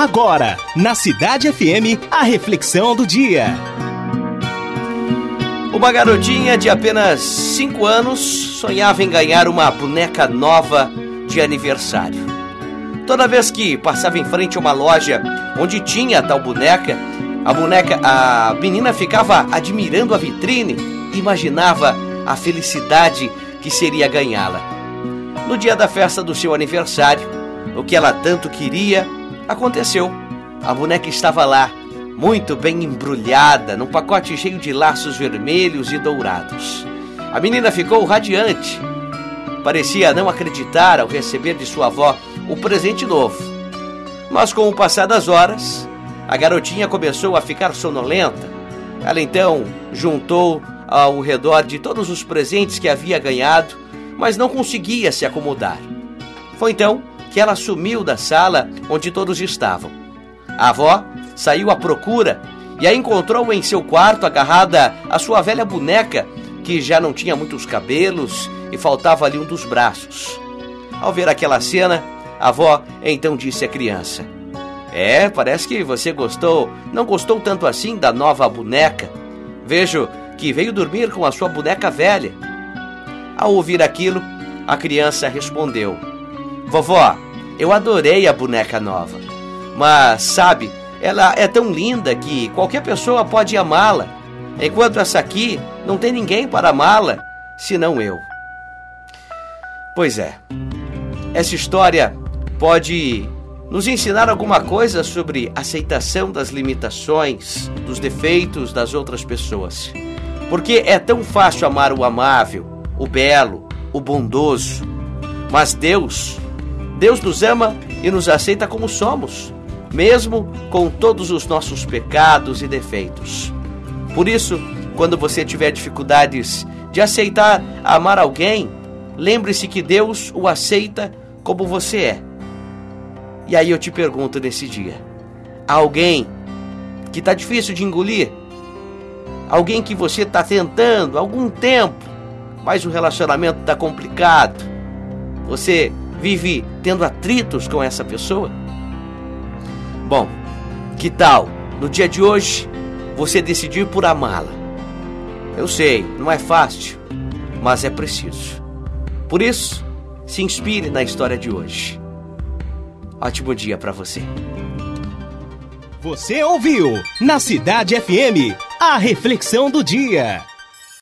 Agora, na Cidade FM, a reflexão do dia. Uma garotinha de apenas 5 anos sonhava em ganhar uma boneca nova de aniversário. Toda vez que passava em frente a uma loja onde tinha tal boneca, a boneca, a menina ficava admirando a vitrine e imaginava a felicidade que seria ganhá-la. No dia da festa do seu aniversário, o que ela tanto queria aconteceu. A boneca estava lá, muito bem embrulhada, num pacote cheio de laços vermelhos e dourados. A menina ficou radiante. Parecia não acreditar ao receber de sua avó o presente novo. Mas com o passar das horas, a garotinha começou a ficar sonolenta. Ela então juntou ao redor de todos os presentes que havia ganhado, mas não conseguia se acomodar. Foi então que ela sumiu da sala onde todos estavam. A avó saiu à procura e a encontrou em seu quarto agarrada à sua velha boneca, que já não tinha muitos cabelos e faltava ali um dos braços. Ao ver aquela cena, a avó então disse à criança: É, parece que você gostou, não gostou tanto assim da nova boneca. Vejo que veio dormir com a sua boneca velha. Ao ouvir aquilo, a criança respondeu: Vovó, eu adorei a boneca nova. Mas, sabe, ela é tão linda que qualquer pessoa pode amá-la, enquanto essa aqui não tem ninguém para amá-la, senão eu. Pois é, essa história pode nos ensinar alguma coisa sobre aceitação das limitações, dos defeitos das outras pessoas. Porque é tão fácil amar o amável, o belo, o bondoso. Mas Deus Deus nos ama e nos aceita como somos, mesmo com todos os nossos pecados e defeitos. Por isso, quando você tiver dificuldades de aceitar amar alguém, lembre-se que Deus o aceita como você é. E aí eu te pergunto nesse dia: alguém que está difícil de engolir? Alguém que você está tentando há algum tempo, mas o relacionamento está complicado? Você vive tendo atritos com essa pessoa? Bom, que tal no dia de hoje você decidir por amá-la? Eu sei, não é fácil, mas é preciso. Por isso, se inspire na história de hoje. Ótimo dia para você. Você ouviu na Cidade FM a reflexão do dia.